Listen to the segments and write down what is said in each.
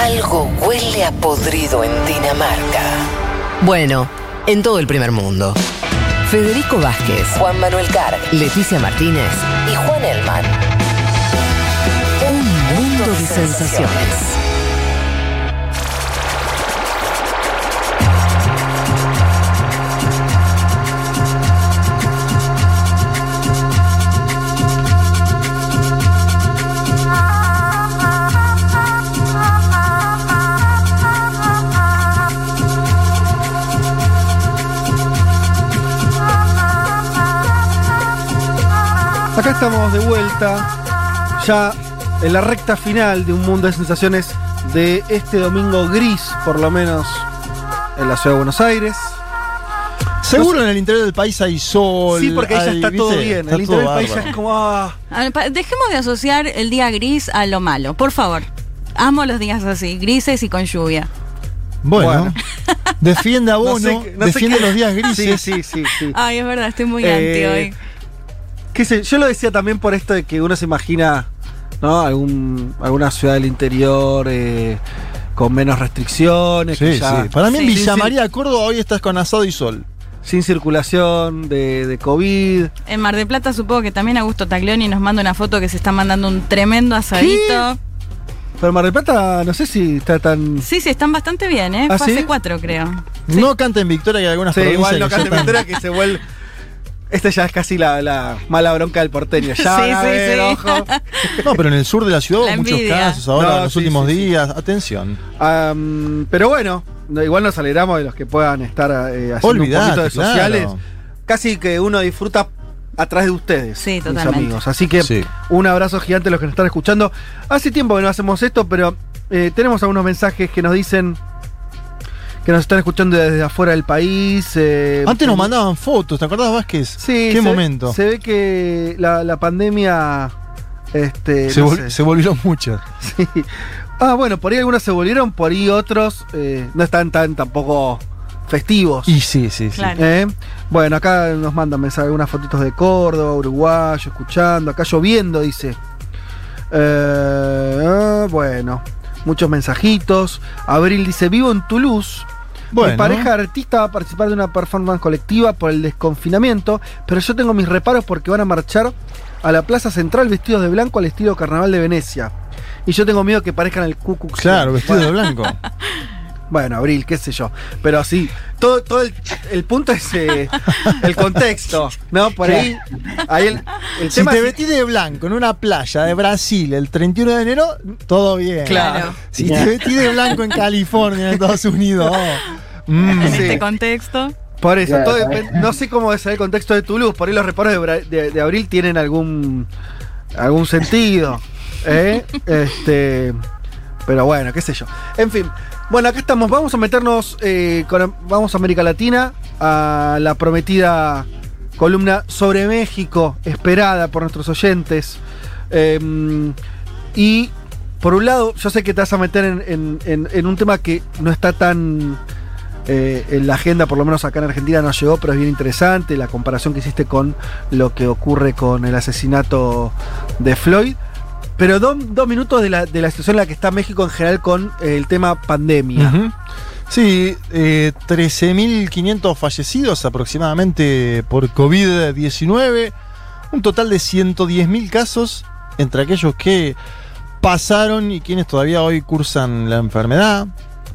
Algo huele a podrido en Dinamarca. Bueno, en todo el primer mundo. Federico Vázquez, Juan Manuel Carg Leticia Martínez, y Juan Elman. un mundo de sensaciones. Acá estamos de vuelta, ya en la recta final de un mundo de sensaciones de este domingo gris, por lo menos en la ciudad de Buenos Aires. Seguro en el interior del país hay sol. Sí, porque ahí ya está todo bien. Está el interior del país ya es como. ah, Dejemos de asociar el día gris a lo malo, por favor. Amo los días así, grises y con lluvia. Bueno, Bueno. defiende a no sé no defiende qué- los días grises. Sí, sí, sí. sí. Ay, es verdad, estoy muy Eh, anti hoy. Qué sé, yo lo decía también por esto de que uno se imagina, ¿no? Algún, alguna ciudad del interior eh, con menos restricciones, que Sí, ya- sí. Para mí en. Villa Sí, sí. María, Córdoba, hoy estás con asado y sol. sin circulación de, de COVID. En Mar del Plata supongo que también Augusto Taglioni nos manda una foto que se está mandando un tremendo asadito. Pero Mar del Plata, no sé si está tan. Sí, sí, están bastante bien, ¿eh? ¿Ah, Fase sí? 4, creo. Sí. No canta en Victoria que hay algunas Sí, provincias igual no cante están- mentira que se vuelve. Esta ya es casi la, la mala bronca del porteño. Ya Sí, van a sí, ver, sí. ojo. No, pero en el sur de la ciudad La hubo muchos casos ahora No, en los sí, últimos sí, sí. días. Atención. Pero bueno, no, igual nos alegramos de los que puedan estar eh, haciendo Olvidate, un poquito de claro. sociales. Casi que uno disfruta a través de ustedes, Sí, mis totalmente. amigos. Así que Sí. un abrazo gigante a los que nos están escuchando. Hace tiempo que no hacemos esto, pero eh, tenemos algunos mensajes que nos dicen que nos están escuchando desde afuera del país. eh, Antes nos mandaban fotos, ¿te acordás, Vázquez? Sí, ¿Qué se- momento? Se ve que la, la pandemia. Este, Se, no vol- sé. se volvieron muchas. Sí. Ah, bueno, por ahí algunos se volvieron, por ahí otros eh, no están tan tampoco festivos. Y sí, sí, sí. Claro. ¿Eh? Bueno, acá nos mandan mensajes, algunas fotitos de Córdoba, Uruguayo, escuchando, acá lloviendo, dice. Eh, ah, bueno, muchos mensajitos. Abril dice, vivo en Toulouse. Bueno. Mi pareja artista va a participar de una performance colectiva por el desconfinamiento, pero yo tengo mis reparos porque van a marchar a la plaza central vestidos de blanco al estilo carnaval de Venecia. Y yo tengo miedo que parezcan el Ku Klux Klan. Claro, vestido de blanco. Bueno, Abril, qué sé yo. Pero sí, todo, todo el, el punto es eh, el contexto, ¿no? Por ahí, ahí el, el Si tema te es- vestís de blanco en una playa de Brasil el 31 de enero, todo bien. Claro. Si te vestís de blanco en California, en Estados Unidos, oh, mm, En Sí. este contexto. Por eso, Claro, todo está depende- no sé cómo es el contexto de Toulouse, por ahí los reparos de, Bra- de- de abril tienen algún algún sentido. ¿eh? Este, pero bueno, qué sé yo. En fin, bueno, acá estamos, vamos a meternos eh, con, vamos a América Latina, a la prometida columna sobre México, esperada por nuestros oyentes. Eh, y por un lado, yo sé que te vas a meter en un tema que no está tan eh, en la agenda, por lo menos acá en Argentina no llegó, pero es bien interesante la comparación que hiciste con lo que ocurre con el asesinato de Floyd. Pero do- dos minutos de la, de la situación en la que está México en general con el tema pandemia. Ujú. Sí, eh, 13.500 fallecidos aproximadamente por COVID-19, un total de 110.000 casos entre aquellos que pasaron y quienes todavía hoy cursan la enfermedad.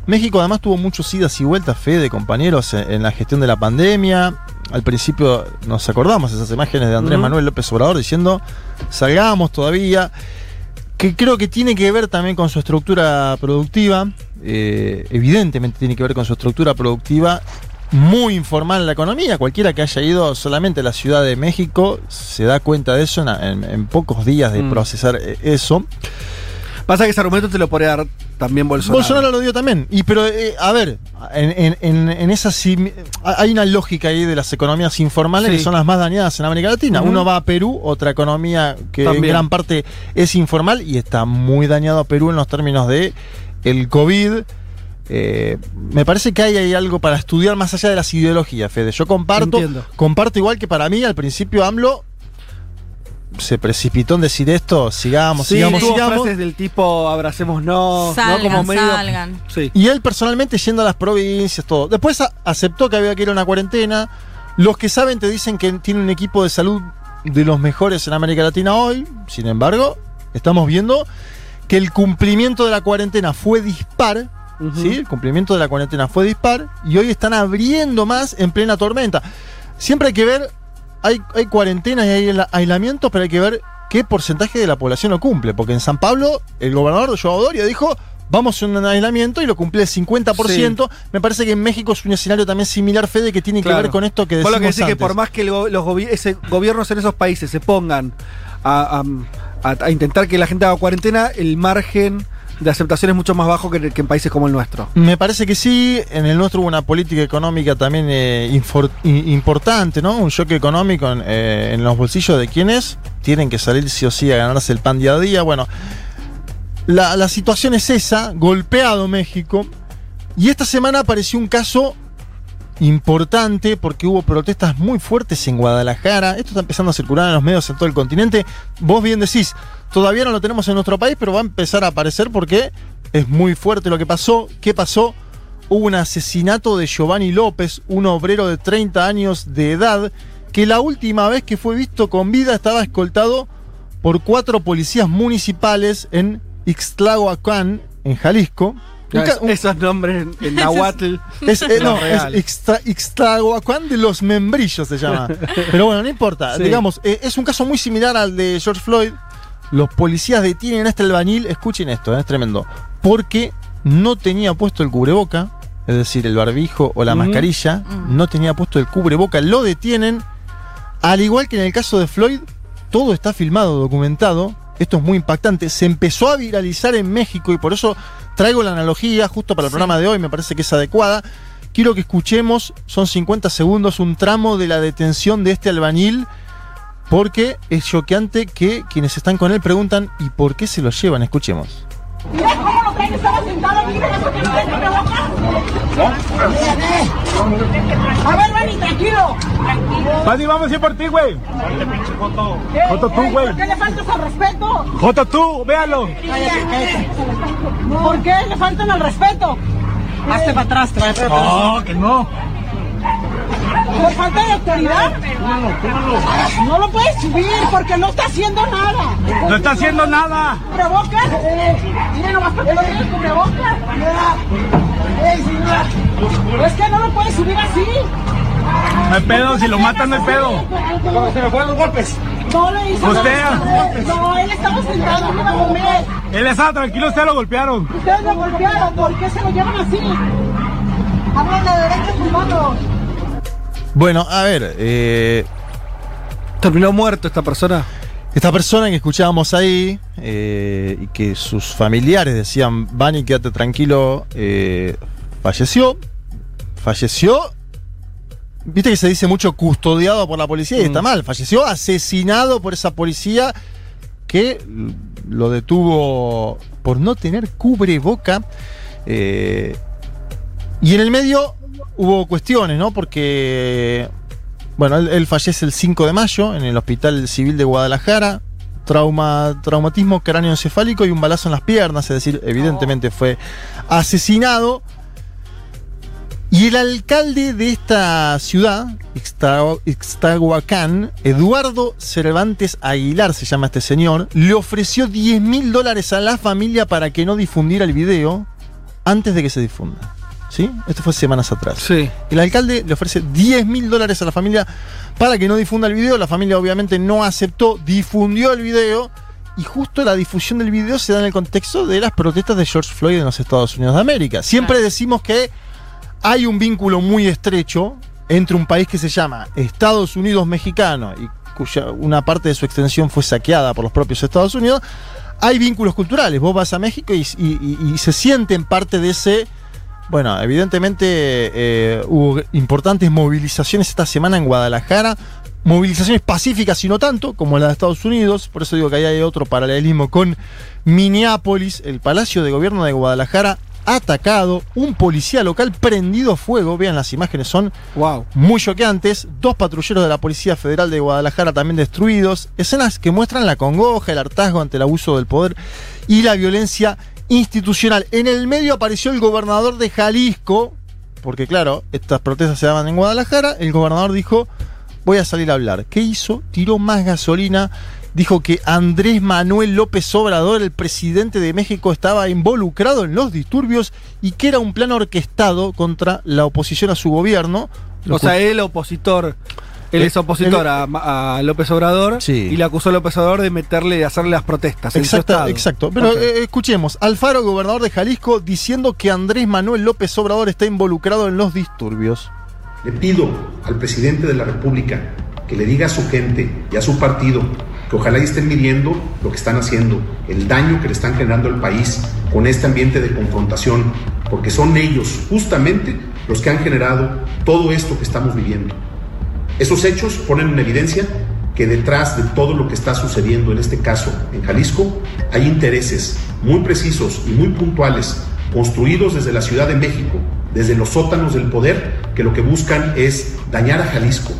México además tuvo muchos idas y vueltas, fe de compañeros en, la gestión de la pandemia. Al principio nos acordamos esas imágenes de Andrés. Manuel López Obrador diciendo, salgamos todavía que creo que tiene que ver también con su estructura productiva, eh, evidentemente tiene que ver con su estructura productiva, muy informal en la economía, cualquiera que haya ido solamente a la Ciudad de México se da cuenta de eso en, en- en pocos días de Mm. procesar eh, eso. Pasa que ese argumento te lo podría dar también Bolsonaro. Bolsonaro lo dio también. Y pero, eh, a ver, en, en, en- en esa sim- hay una lógica ahí de las economías informales Sí. que son las más dañadas en América Latina. Uno va a Perú, otra economía que También. en gran parte es informal y está muy dañado a Perú en los términos de el COVID. Eh, me parece que hay, ahí algo para estudiar más allá de las ideologías, Fede. Yo comparto, Entiendo. comparto igual que para mí al principio AMLO se precipitó en decir esto, sigamos, Sí, sigamos, sigamos. frases del tipo abracémonos, Salgan, ¿no? Como medio. salgan. Sí. Y él personalmente yendo a las provincias, todo. Después aceptó que había que ir a una cuarentena. Los que saben te dicen que tiene un equipo de salud de los mejores en América Latina hoy. Sin embargo, estamos viendo que el cumplimiento de la cuarentena fue dispar. ¿sí? El cumplimiento de la cuarentena fue dispar. Y hoy están abriendo más en plena tormenta. Siempre hay que ver, hay, hay cuarentenas y hay aisla- aislamientos, pero hay que ver qué porcentaje de la población lo cumple. Porque en San Pablo, el gobernador Joao Doria dijo, vamos a un aislamiento y lo cumple el 50%. Me parece que en México es un escenario también similar, Fede, que tiene que ver con esto que decimos lo que decís que antes. por más que los gobi- ese- gobiernos en esos países se pongan a, a- a- a intentar que la gente haga cuarentena, el margen de aceptación es mucho más bajo que, en países como el nuestro. Me parece que sí, en el nuestro hubo una política económica también eh, importante, ¿no? Un shock económico en, eh, en los bolsillos de quienes tienen que salir sí o sí a ganarse el pan día a día. Bueno, la, la situación es esa, golpeado México, y esta semana apareció un caso importante porque hubo protestas muy fuertes en Guadalajara. Esto está empezando a circular en los medios en todo el continente. Vos bien decís, todavía no lo tenemos en nuestro país, pero va a empezar a aparecer porque es muy fuerte lo que pasó. ¿Qué pasó? Hubo un asesinato de Giovanni López, un obrero de 30 años de edad, que la última vez que fue visto con vida estaba escoltado por cuatro policías municipales en Ixtlahuacán, en Jalisco. Es- esos nombres en, en Nahuatl. es, eh, no, es Ixtlahuacán de los membrillos se llama. Pero bueno, no importa. Sí. Digamos, eh, es un caso muy similar al de George Floyd. Los policías detienen a este albañil, escuchen esto, eh, es tremendo, porque no tenía puesto el cubreboca, es decir, el barbijo o la mascarilla, Mm. no tenía puesto el cubreboca, lo detienen. Al igual que en el caso de Floyd, todo está filmado, documentado. Esto es muy impactante. Se empezó a viralizar en México y por eso traigo la analogía justo para el Sí. programa de hoy, me parece que es adecuada. Quiero que escuchemos, son 50 segundos, un tramo de la detención de este albañil, porque es choqueante que quienes están con él preguntan, ¿y por qué se lo llevan? Escuchemos. Mira cómo lo traen, estaba sentado, mira eso que trae en la boca. A ver, Vani, tranquilo. Vani, vamos a ir por ti, güey. ¿Qué? Joto, tú, güey. ¿Por qué le faltas al respeto? Joto, tú, véalo. ¿Por qué le faltan al respeto? Hazte para atrás, trae para atrás. No, que no. ¿Por falta de autoridad? No lo puedes subir porque no está haciendo nada. No está haciendo nada. ¿Cubrebocas? Mira nomás para que lo diga el cubrebocas. Ey, señora. Es que no lo puedes subir así. No hay pedo, si lo matan no hay pedo. Se me fueron los golpes. No le hizo Usted. nada. No, él estaba sentado, no iba a comer. Él estaba tranquilo, usted lo golpearon. Ustedes lo golpearon, ¿por qué se lo llevan así? Hablan de derechos humanos. Bueno, a ver, eh, Terminó muerto esta persona. Esta persona que escuchábamos ahí eh, y que sus familiares decían, Vani, quédate tranquilo, eh, falleció. Falleció. Viste que se dice mucho custodiado por la policía y Mm. está mal. Falleció asesinado por esa policía que lo detuvo por no tener cubreboca. Eh, y en el medio hubo cuestiones, ¿no? Porque bueno, él, fallece el 5 de mayo en el Hospital Civil de Guadalajara. Trauma, traumatismo cráneoencefálico y un balazo en las piernas, es decir, evidentemente fue asesinado. Y el alcalde de esta ciudad, Ixta- Ixtahuacán, Eduardo Cervantes Aguilar, se llama este señor, le ofreció 10 mil dólares a la familia para que no difundiera el video antes de que se difunda. ¿Sí? Esto fue semanas atrás. Sí. El alcalde le ofrece 10 mil dólares a la familia para que no difunda el video. La familia obviamente no aceptó, difundió el video. Y justo la difusión del video se da en el contexto de las protestas de George Floyd en los Estados Unidos de América. Siempre decimos que hay un vínculo muy estrecho entre un país que se llama Estados Unidos mexicano y cuya una parte de su extensión fue saqueada por los propios Estados Unidos. Hay vínculos culturales. Vos vas a México y, y- y- y se sienten parte de ese bueno, evidentemente eh, hubo importantes movilizaciones esta semana en Guadalajara, movilizaciones pacíficas y no tanto, como la de Estados Unidos, por eso digo que ahí hay otro paralelismo con Minneapolis, el Palacio de Gobierno de Guadalajara atacado, un policía local prendido fuego, vean las imágenes, son Wow. muy choqueantes, dos patrulleros de la Policía Federal de Guadalajara también destruidos, escenas que muestran la congoja, el hartazgo ante el abuso del poder y la violencia institucional. En el medio apareció el gobernador de Jalisco, porque claro, estas protestas se daban en Guadalajara, el gobernador dijo, voy a salir a hablar. ¿Qué hizo? Tiró más gasolina. Dijo que Andrés Manuel López Obrador, el presidente de México, estaba involucrado en los disturbios y que era un plan orquestado contra la oposición a su gobierno. O sea, él opositor. Él Eh, es opositor él- a, a López Obrador Sí. y le acusó a López Obrador de meterle, de hacerle las protestas. Exacto, exacto. Pero eh, escuchemos, Alfaro, gobernador de Jalisco, diciendo que Andrés Manuel López Obrador está involucrado en los disturbios. Le pido al presidente de la República que le diga a su gente y a su partido que ojalá y estén midiendo lo que están haciendo, el daño que le están generando al país con este ambiente de confrontación, porque son ellos justamente los que han generado todo esto que estamos viviendo. Esos hechos ponen en evidencia que detrás de todo lo que está sucediendo en este caso en Jalisco hay intereses muy precisos y muy puntuales construidos desde la Ciudad de México, desde los sótanos del poder, que lo que buscan es dañar a Jalisco.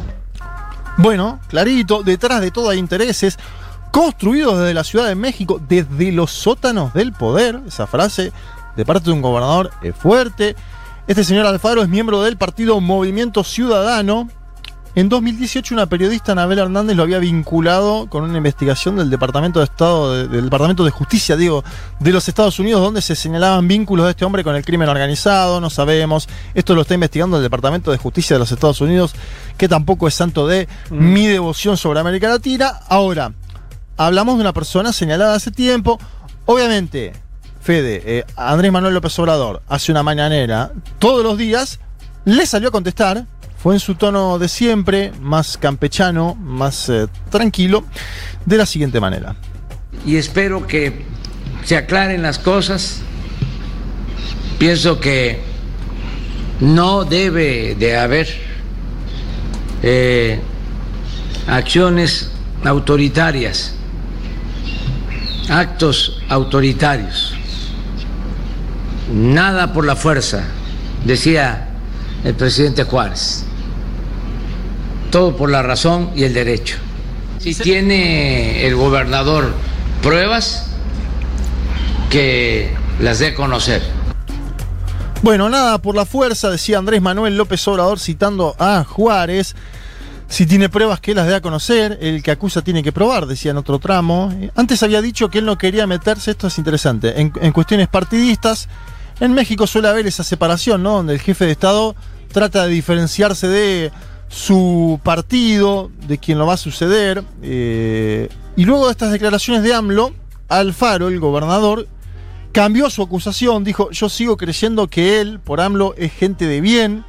Bueno, clarito, detrás de todo hay intereses construidos desde la Ciudad de México, desde los sótanos del poder. Esa frase de parte de un gobernador es fuerte. Este señor Alfaro es miembro del partido Movimiento Ciudadano. En 2018 una periodista, Anabel Hernández, lo había vinculado con una investigación del Departamento de Estado, de- del Departamento de Justicia, digo, de los Estados Unidos, donde se señalaban vínculos de este hombre con el crimen organizado, no sabemos. Esto lo está investigando el Departamento de Justicia de los Estados Unidos, que tampoco es santo de mi devoción sobre América Latina. Ahora, hablamos de una persona señalada hace tiempo. Obviamente, Fede, eh, Andrés Manuel López Obrador hace una mañanera todos los días, le salió a contestar, fue en su tono de siempre, más campechano, más eh, tranquilo, de la siguiente manera. y espero que se aclaren las cosas. Pienso que no debe de haber eh, acciones autoritarias, actos autoritarios. Nada por la fuerza, decía el presidente Juárez. Todo por la razón y el derecho. Si tiene el gobernador pruebas, que las dé a conocer. Bueno, nada por la fuerza, decía Andrés Manuel López Obrador citando a Juárez. Si tiene pruebas que las dé a conocer, el que acusa tiene que probar, decía en otro tramo. Antes había dicho que él no quería meterse, esto es interesante, en, en cuestiones partidistas. En México suele haber esa separación, ¿no? Donde el jefe de Estado trata de diferenciarse de su partido, de quien lo va a suceder. eh, y luego de estas declaraciones de AMLO, Alfaro, el gobernador, cambió su acusación, dijo, yo sigo creyendo que él, por AMLO, es gente de bien,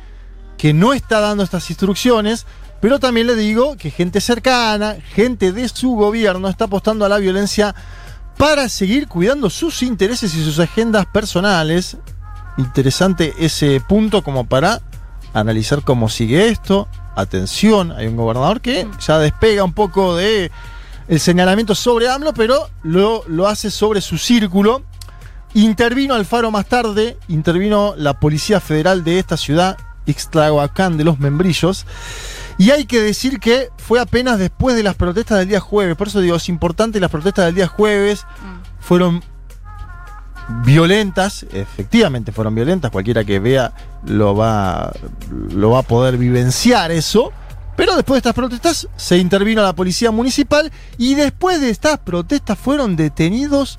que no está dando estas instrucciones, pero también le digo que gente cercana, gente de su gobierno, está apostando a la violencia para seguir cuidando sus intereses y sus agendas personales. Interesante ese punto como para analizar cómo sigue esto. Atención, hay un gobernador que ya despega un poco de el señalamiento sobre AMLO, pero lo, lo hace sobre su círculo. Intervino Alfaro más tarde, intervino la Policía Federal de esta ciudad, Ixtlahuacán de los Membrillos. Y hay que decir que fue apenas después de las protestas del día jueves. Por eso digo, es importante, las protestas del día jueves fueron violentas, efectivamente fueron violentas, cualquiera que vea lo va, lo va a poder vivenciar eso. Pero después de estas protestas se intervino la policía municipal y después de estas protestas fueron detenidos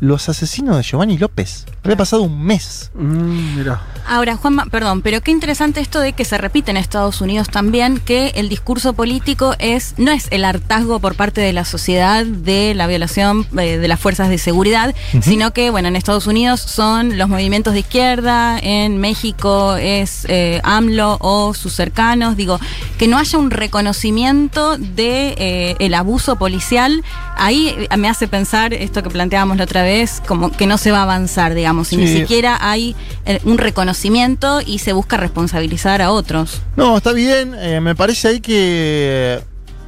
los asesinos de Giovanni López. Había pasado un mes. Mm, mirá. Ahora, Juanma, perdón, pero qué interesante esto de que se repite en Estados Unidos también, que el discurso político es no es el hartazgo por parte de la sociedad de la violación eh, de las fuerzas de seguridad, sino que, bueno, en Estados Unidos son los movimientos de izquierda, en México es eh, AMLO o sus cercanos, digo, que no haya un reconocimiento de eh, el abuso policial, ahí me hace pensar esto que planteábamos la otra vez, como que no se va a avanzar, digamos, y ni siquiera hay eh, un reconocimiento y se busca responsabilizar a otros. No, está bien. eh, me parece ahí que.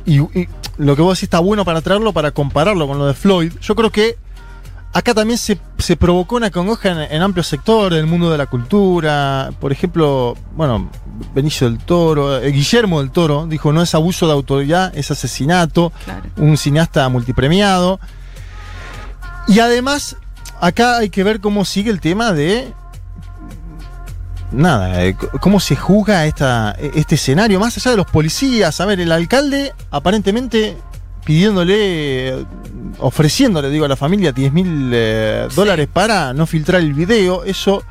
Y, y lo que vos decís está bueno para traerlo, para compararlo con lo de Floyd. Yo creo que acá también se, se provocó una congoja en, en amplio sector del mundo de la cultura. Por ejemplo, bueno, Benicio del Toro, eh, Guillermo del Toro dijo no es abuso de autoridad, es asesinato. Claro. Un cineasta multipremiado. Y además, acá hay que ver cómo sigue el tema de. Nada, eh, cómo se juzga esta, este escenario, más allá de los policías. A ver, el alcalde aparentemente pidiéndole, eh, ofreciéndole, digo, a la familia 10 mil Sí. dólares para no filtrar el video. Eso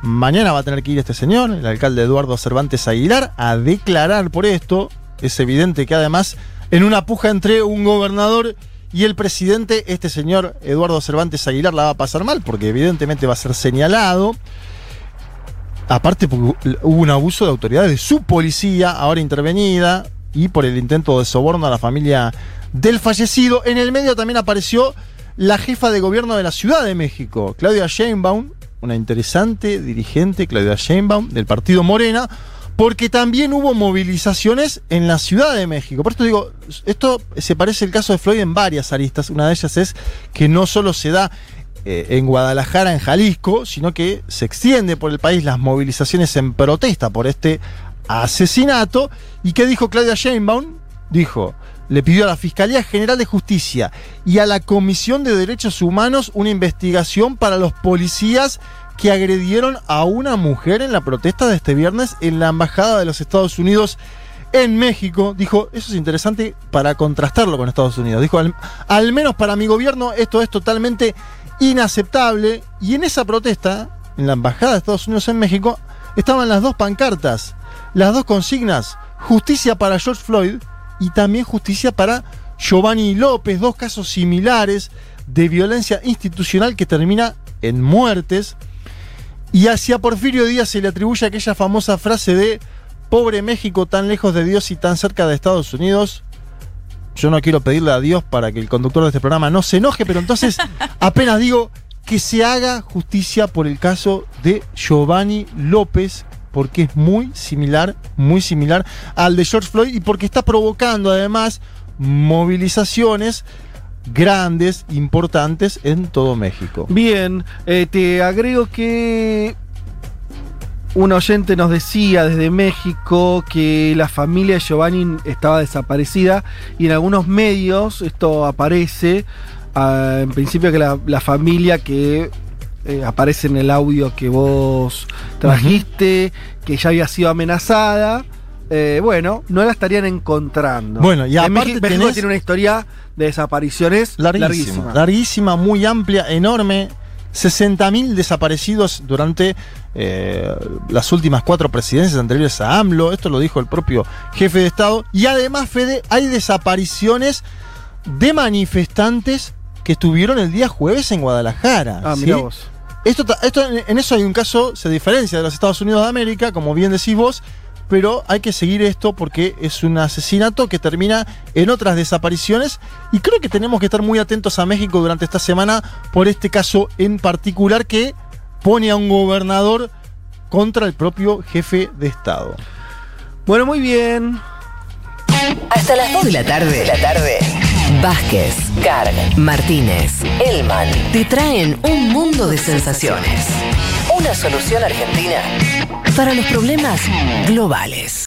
mañana va a tener que ir este señor, el alcalde Eduardo Cervantes Aguilar, a declarar por esto. Es evidente que además, en una puja entre un gobernador y el presidente, este señor Eduardo Cervantes Aguilar la va a pasar mal, porque evidentemente va a ser señalado. Aparte, hubo un abuso de autoridad de su policía, ahora intervenida, y por el intento de soborno a la familia del fallecido. En el medio también apareció la jefa de gobierno de la Ciudad de México, Claudia Sheinbaum, una interesante dirigente, Claudia Sheinbaum, del partido Morena, porque también hubo movilizaciones en la Ciudad de México. Por esto digo, esto se parece al caso de Floyd en varias aristas. Una de ellas es que no solo se da eh, en Guadalajara, en Jalisco, sino que se extiende por el país las movilizaciones en protesta por este asesinato. ¿Y qué dijo Claudia Sheinbaum? Dijo, le pidió a la Fiscalía General de Justicia y a la Comisión de Derechos Humanos una investigación para los policías que agredieron a una mujer en la protesta de este viernes en la Embajada de los Estados Unidos en México. Dijo, eso es interesante para contrastarlo con Estados Unidos. Dijo, al, menos para mi gobierno esto es totalmente inaceptable. Y en esa protesta, en la Embajada de Estados Unidos en México, estaban las dos pancartas, las dos consignas, justicia para George Floyd y también justicia para Giovanni López, dos casos similares de violencia institucional que termina en muertes. Y hacia Porfirio Díaz se le atribuye aquella famosa frase de pobre México tan lejos de Dios y tan cerca de Estados Unidos. Yo no quiero pedirle a Dios para que el conductor de este programa no se enoje, pero entonces apenas digo que se haga justicia por el caso de Giovanni López, porque es muy similar, muy similar al de George Floyd y porque está provocando además movilizaciones grandes, importantes en todo México. Bien, eh, te agrego que un oyente nos decía desde México que la familia de Giovanni estaba desaparecida y en algunos medios esto aparece, ah, en principio que la, la familia que eh, aparece en el audio que vos trajiste, que ya había sido amenazada. Eh, bueno, no la estarían encontrando. Bueno, y aparte México, tenés- tiene una historia de desapariciones Larguísima, larguísima. larguísima, muy amplia, enorme. 60.000 desaparecidos durante eh, las últimas cuatro presidencias anteriores a AMLO. Esto lo dijo el propio jefe de Estado. Y además, Fede, hay desapariciones de manifestantes que estuvieron el día jueves en Guadalajara. Ah, ¿sí? mira vos. Esto, esto en eso hay un caso, se diferencia de los Estados Unidos de América, como bien decís vos, pero hay que seguir esto porque es un asesinato que termina en otras desapariciones y creo que tenemos que estar muy atentos a México durante esta semana por este caso en particular que pone a un gobernador contra el propio jefe de Estado. Bueno, muy bien. Hasta las 2 de la tarde. De la tarde. Vázquez, Carg, Martínez, Elman te traen un mundo de sensaciones. Una solución argentina para los problemas globales.